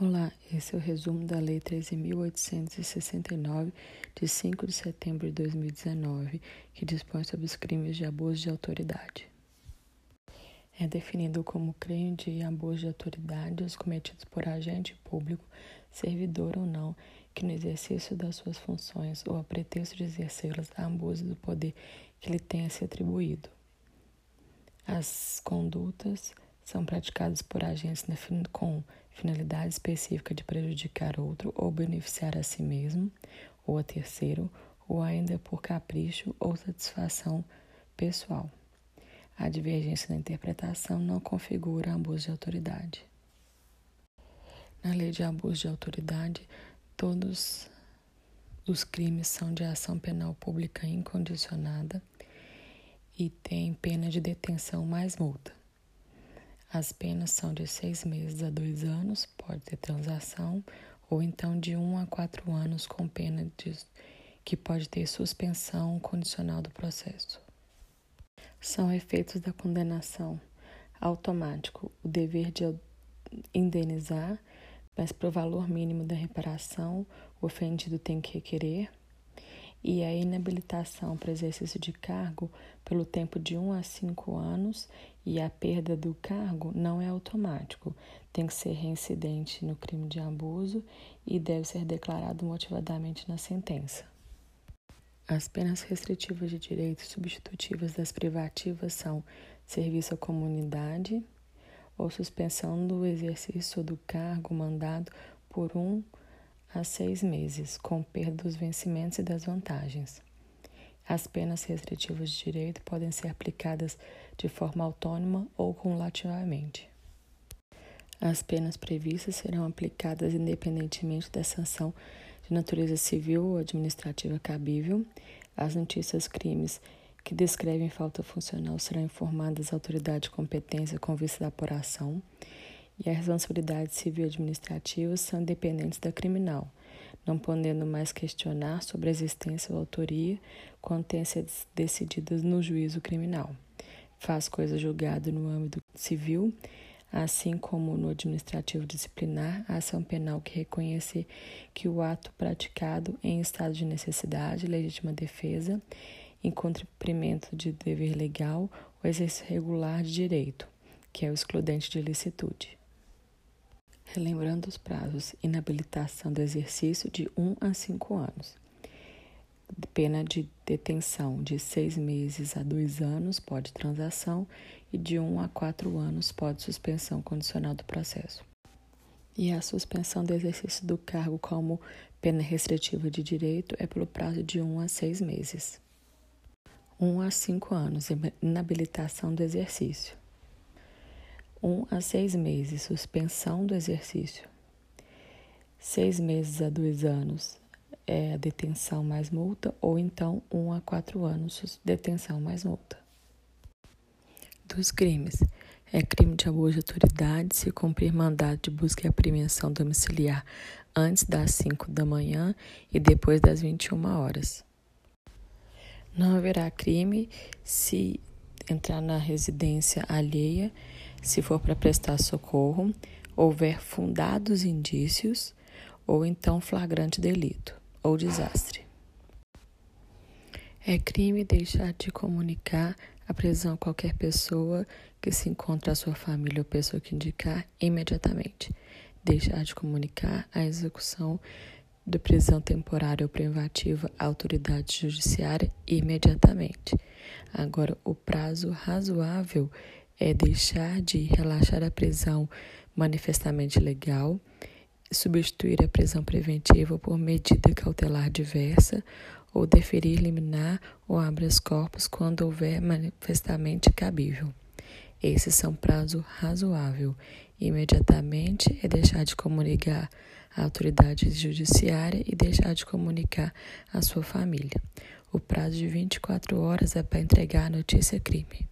Olá, esse é o resumo da Lei 13.869, de 5 de setembro de 2019, que dispõe sobre os crimes de abuso de autoridade. É definido como crime de abuso de autoridade os cometidos por agente público, servidor ou não, que no exercício das suas funções ou a pretexto de exercê-las abuso do poder que lhe tenha se atribuído. As condutas são praticadas por agentes com finalidade específica de prejudicar outro ou beneficiar a si mesmo ou a terceiro, ou ainda por capricho ou satisfação pessoal. A divergência na interpretação não configura abuso de autoridade. Na lei de abuso de autoridade, todos os crimes são de ação penal pública incondicionada e têm pena de detenção mais multa. As penas são de seis meses a dois anos, pode ter transação, ou então de um a quatro anos com pena de, que pode ter suspensão condicional do processo. São efeitos da condenação automático o dever de indenizar, mas para o valor mínimo da reparação, o ofendido tem que requerer e a inabilitação para exercício de cargo pelo tempo de 1 a 5 anos e a perda do cargo não é automático, tem que ser reincidente no crime de abuso e deve ser declarado motivadamente na sentença. As penas restritivas de direitos substitutivas das privativas são serviço à comunidade ou suspensão do exercício do cargo mandado por um a seis meses, com perda dos vencimentos e das vantagens. As penas restritivas de direito podem ser aplicadas de forma autônoma ou cumulativamente. As penas previstas serão aplicadas independentemente da sanção de natureza civil ou administrativa cabível. As notícias crimes que descrevem falta funcional serão informadas à autoridade de competência com vista da apuração e a responsabilidade civil e administrativa são independentes da criminal, não podendo mais questionar sobre a existência ou autoria quando tenham sido decididas no juízo criminal. Faz coisa julgada no âmbito civil, assim como no administrativo disciplinar, a ação penal que reconhecer que o ato praticado em estado de necessidade, legítima defesa, em cumprimento de dever legal ou exercício regular de direito, que é o excludente de licitude. Relembrando os prazos, inabilitação do exercício de 1 a 5 anos. Pena de detenção de 6 meses a 2 anos pode transação e de 1 a 4 anos pode suspensão condicional do processo. E a suspensão do exercício do cargo como pena restritiva de direito é pelo prazo de 1 a 6 meses. 1 a 5 anos, inabilitação do exercício um a seis meses, suspensão do exercício. Seis meses a dois anos é detenção mais multa, ou então um a quatro anos, detenção mais multa. Dos crimes. É crime de abuso de autoridade se cumprir mandado de busca e apreensão domiciliar antes das 5 da manhã e depois das 21 horas. Não haverá crime se entrar na residência alheia se for para prestar socorro, houver fundados indícios ou então flagrante delito ou desastre. É crime deixar de comunicar a prisão a qualquer pessoa que se encontre a sua família ou pessoa que indicar imediatamente. Deixar de comunicar a execução de prisão temporária ou privativa à autoridade judiciária imediatamente. Agora, o prazo razoável é deixar de relaxar a prisão manifestamente legal, substituir a prisão preventiva por medida cautelar diversa ou deferir liminar ou habeas corpus quando houver manifestamente cabível. Esses são prazo razoável. Imediatamente é deixar de comunicar à autoridade judiciária e deixar de comunicar à sua família. O prazo de 24 horas é para entregar a notícia crime.